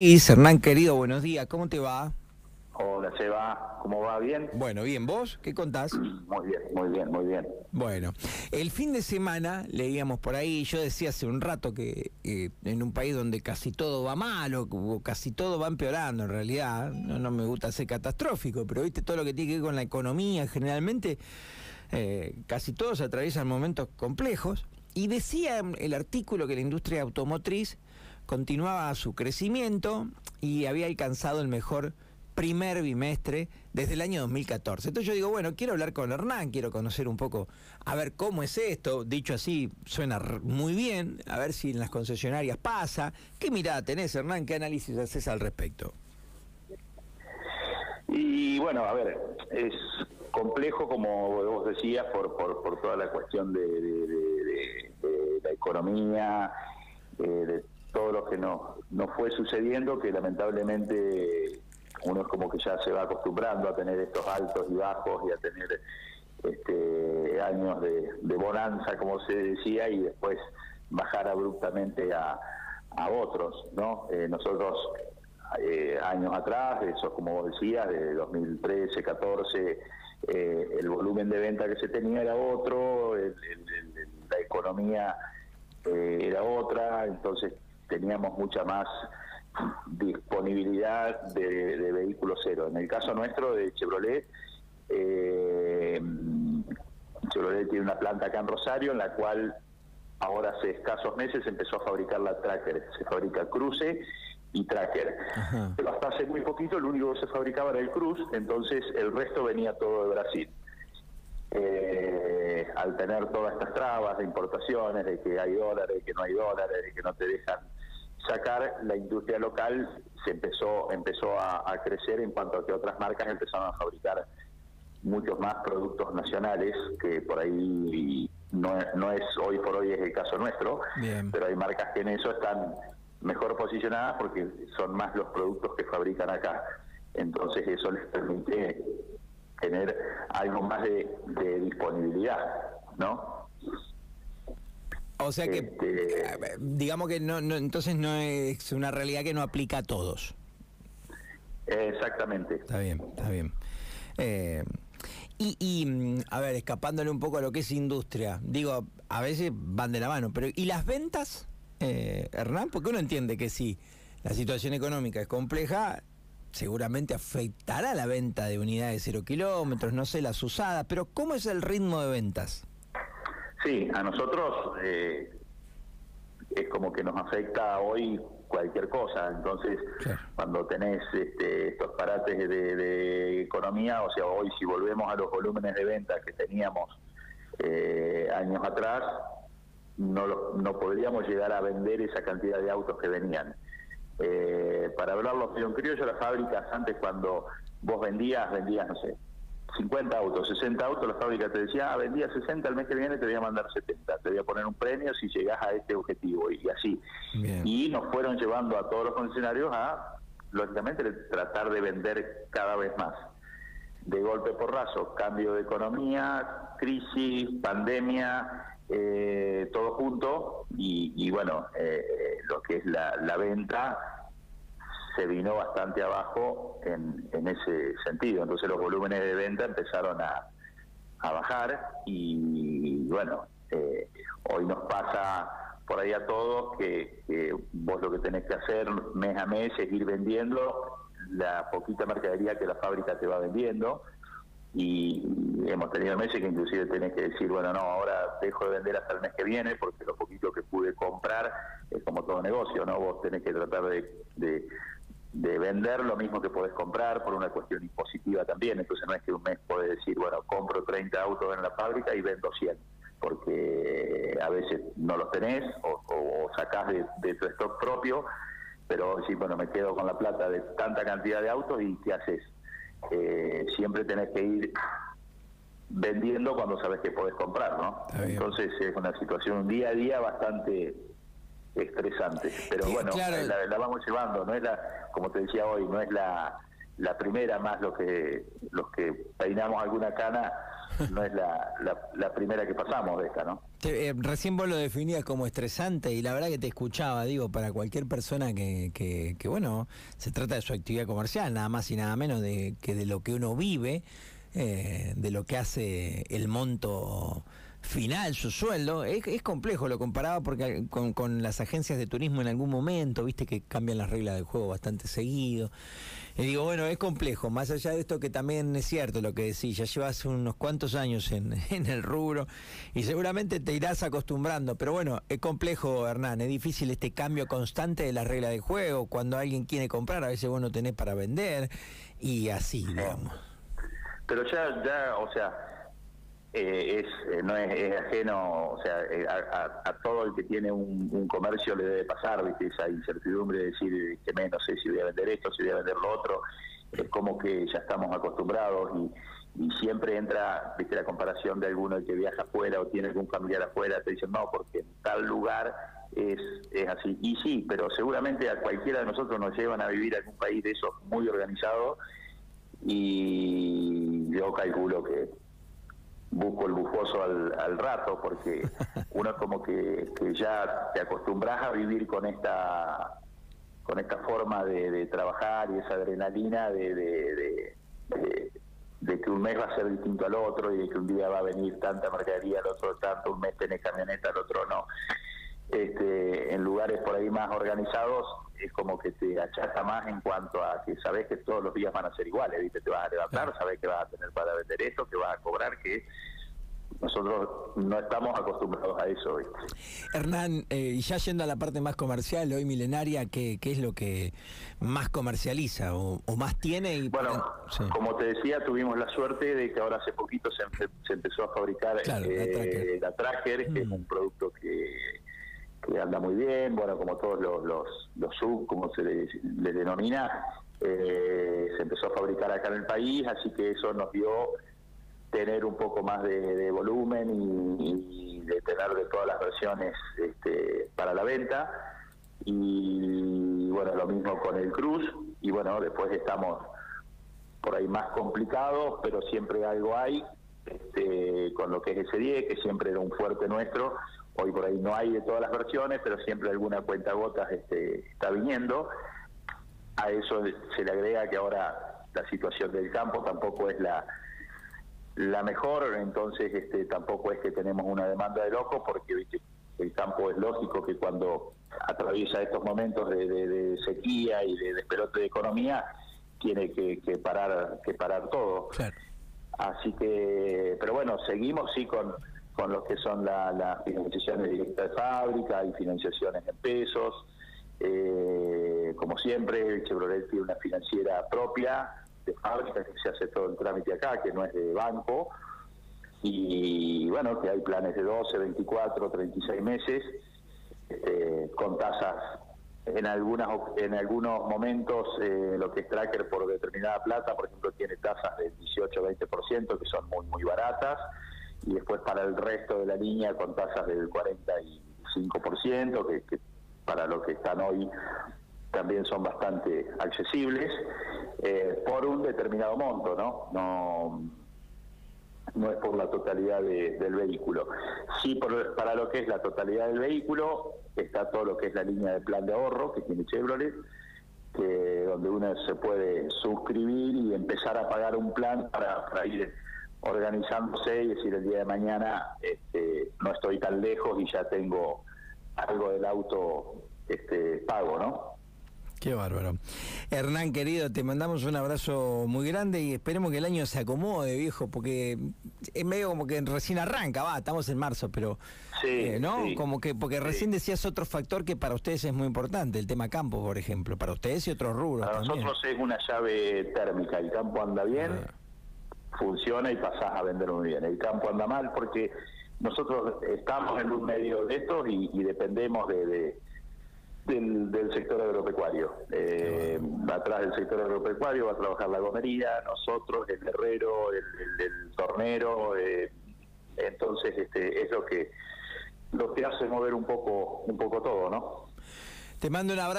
Y Hernán querido, buenos días, ¿cómo te va? Hola Seba, ¿cómo va? ¿Bien? Bueno, bien, ¿vos qué contás? Muy bien, muy bien, muy bien. Bueno, el fin de semana leíamos por ahí, yo decía hace un rato que en un país donde casi todo va mal o, casi todo va empeorando en realidad, no, no me gusta ser catastrófico, pero viste todo lo que tiene que ver con la economía, generalmente eh, casi todos atraviesan momentos complejos. Y decía el artículo que la industria automotriz continuaba su crecimiento y había alcanzado el mejor primer bimestre desde el año 2014. Entonces yo digo, bueno, quiero hablar con Hernán, quiero conocer un poco, a ver cómo es esto, dicho así, suena muy bien, a ver si en las concesionarias pasa. ¿Qué mirada tenés, Hernán? ¿Qué análisis haces al respecto? Y bueno, a ver, es complejo, como vos decías, por, por, toda la cuestión de, la economía, eh, de todo lo que no, no fue sucediendo, que lamentablemente uno es como que ya se va acostumbrando a tener estos altos y bajos y a tener este, años de, bonanza, como se decía, y después bajar abruptamente a, a otros, ¿no? Eh, nosotros eh, años atrás, eso como vos decías, de 2013, 14, eh, el volumen de venta que se tenía era otro, la economía era otra, entonces teníamos mucha más disponibilidad de, vehículos cero. En el caso nuestro de Chevrolet, eh, Chevrolet tiene una planta acá en Rosario en la cual ahora hace escasos meses empezó a fabricar la Tracker. Se fabrica Cruce y Tracker. Pero hasta hace muy poquito lo único que se fabricaba era el Cruz, entonces el resto venía todo de Brasil. Eh, al tener todas estas trabas de importaciones, de que hay dólares, de que no hay dólares, de que no te dejan sacar, la industria local se empezó, empezó a, crecer en cuanto a que otras marcas empezaron a fabricar muchos más productos nacionales, que por ahí no, no es hoy por hoy es el caso nuestro, pero hay marcas que en eso están mejor posicionadas porque son más los productos que fabrican acá. Entonces eso les permite tener algo más de, de disponibilidad, ¿no? O sea que, este, digamos que no, entonces no es una realidad que no aplica a todos. Exactamente. Está bien, está bien. Eh, y, y, mm, a ver, escapándole un poco a lo que es industria, digo, a veces van de la mano, pero ¿y las ventas, eh, Hernán? Porque uno entiende que si la situación económica es compleja, seguramente afectará la venta de unidades de cero kilómetros, no sé, las usadas, pero ¿cómo es el ritmo de ventas? Sí, a nosotros eh, es como que nos afecta hoy cualquier cosa. Entonces, cuando tenés este, estos parates de, economía, o sea, hoy si volvemos a los volúmenes de venta que teníamos eh, años atrás, no, no podríamos llegar a vender esa cantidad de autos que venían. Eh, para hablarlo en criollo, las fábricas antes cuando vos vendías, vendías, no sé, 50 autos, 60 autos, la fábrica te decía, ah, vendía 60, el mes que viene te voy a mandar 70, te voy a poner un premio si llegas a este objetivo, y, así. Y nos fueron llevando a todos los funcionarios a, lógicamente, tratar de vender cada vez más. De golpe por raso, cambio de economía, crisis, pandemia, eh, todo junto, y, bueno, eh, eh, lo que es la, la venta se vino bastante abajo en, en ese sentido. Entonces los volúmenes de venta empezaron a, a bajar y bueno, eh, hoy nos pasa por ahí a todos que, vos lo que tenés que hacer mes a mes es ir vendiendo la poquita mercadería que la fábrica te va vendiendo y hemos tenido meses que inclusive tenés que decir, bueno, no, ahora dejo de vender hasta el mes que viene porque lo poquito que pude comprar es como todo negocio, ¿no? Vos tenés que tratar de de vender lo mismo que podés comprar por una cuestión impositiva también. Entonces no es que un mes podés decir, bueno, compro 30 autos en la fábrica y vendo 100, porque a veces no los tenés o, o sacás de, tu stock propio, pero sí, bueno, me quedo con la plata de tanta cantidad de autos y ¿qué haces? Eh, siempre tenés que ir vendiendo cuando sabes que podés comprar, ¿no? Entonces es una situación día a día bastante estresante. Pero bueno, la, vamos llevando, no es la, como te decía hoy, no es la, la primera más lo que los que peinamos alguna cana, no es la, la, la primera que pasamos de esta, ¿no? Eh, recién vos lo definías como estresante y la verdad que te escuchaba, digo, para cualquier persona que, que, bueno, se trata de su actividad comercial, nada más y nada menos de que de lo que uno vive, eh, de lo que hace el monto final, su sueldo, es, complejo, lo comparaba porque con, con, las agencias de turismo en algún momento, viste que cambian las reglas del juego bastante seguido. Y digo, bueno, es complejo, más allá de esto que también es cierto lo que decís, ya llevas unos cuantos años en, en el rubro y seguramente te irás acostumbrando, pero bueno, es complejo, Hernán, es difícil este cambio constante de las reglas del juego, cuando alguien quiere comprar, a veces vos no tenés para vender y así, digamos. Pero ya, ya, o sea, eh, es eh, no es, ajeno, o sea, eh, a, todo el que tiene un, comercio le debe pasar, ¿viste? esa incertidumbre de decir que menos sé si voy a vender esto, si voy a vender lo otro, es como que ya estamos acostumbrados y, siempre entra, ¿viste? la comparación de alguno que viaja afuera o tiene algún familiar afuera, te dicen, no, porque en tal lugar es, es así. Y sí, pero seguramente a cualquiera de nosotros nos llevan a vivir en algún país de esos muy organizado y yo calculo que busco el bufoso al, rato, porque uno como que, ya te acostumbras a vivir con esta con esta forma de, trabajar y esa adrenalina de, de, de, que un mes va a ser distinto al otro y de que un día va a venir tanta mercadería, al otro tanto, un mes tenés camioneta, al otro no. Este, en lugares por ahí más organizados es como que te achaca más en cuanto a que sabes que todos los días van a ser iguales, ¿viste? te vas a levantar, sabes que vas a tener para vender esto, que vas a cobrar, que nosotros no estamos acostumbrados a eso. Hernán, eh, y ya yendo a la parte más comercial, hoy milenaria, ¿qué, qué es lo que más comercializa o, más tiene? Y, bueno, como te decía, tuvimos la suerte de que ahora hace poquito se, se empezó a fabricar eh, la Tracker, que es un mm. producto que, que, anda muy bien, bueno, como todos los, los, los sub, como se les, denomina, eh, se empezó a fabricar acá en el país, así que eso nos dio tener un poco más de, volumen y, de tener de todas las versiones este, para la venta. Y bueno, lo mismo con el Cruz. Y bueno, después estamos por ahí más complicados, pero siempre algo hay. Este, con lo que es ese 10, que siempre era un fuerte nuestro. Hoy por ahí no hay de todas las versiones, pero siempre alguna cuenta gotas este, está viniendo. A eso se le agrega que ahora la situación del campo tampoco es la, la mejor, entonces este, tampoco es que tenemos una demanda de loco, porque el campo es lógico que cuando atraviesa estos momentos de, sequía y de despelote de economía, tiene que, parar que parar todo. Así que, pero bueno, seguimos sí con, con lo que son las financiaciones directas de fábrica y financiaciones en pesos. Eh, como siempre, Chevrolet tiene una financiera propia, de fábrica, que se hace todo el trámite acá, que no es de banco, y bueno, que hay planes de 12, 24, 36 meses, este, con tasas en algunas en algunos momentos eh, lo que es tracker por determinada plata, por ejemplo, tiene tasas del 18-20% que son muy muy baratas y después para el resto de la línea con tasas del 45% que, que para lo que están hoy también son bastante accesibles eh, por un determinado monto, ¿no? No, no es por la totalidad del vehículo. Sí, para lo que es la totalidad del vehículo está todo lo que es la línea de plan de ahorro que tiene Chevrolet, que donde uno se puede suscribir y empezar a pagar un plan para, ir organizándose y decir el día de mañana este, no estoy tan lejos y ya tengo algo del auto este, pago, ¿no? Qué bárbaro. Hernán, querido, te mandamos un abrazo muy grande y esperemos que el año se acomode, viejo, porque es medio como que recién arranca, va, estamos en marzo, pero sí, eh, ¿no? Como que porque recién decías otro factor que para ustedes es muy importante, el tema campo, por ejemplo, para ustedes y otros rubros. Para nosotros es una llave térmica, el campo anda bien, ah. Funciona y pasás a vender muy bien. El campo anda mal porque nosotros estamos en un medio de estos y, dependemos de del, sector agropecuario. Eh, atrás del sector agropecuario va a trabajar la gomería, nosotros, el herrero, el, tornero. Eh, entonces, este, es lo que lo que hace mover un poco un poco todo, ¿no? Te mando un abrazo.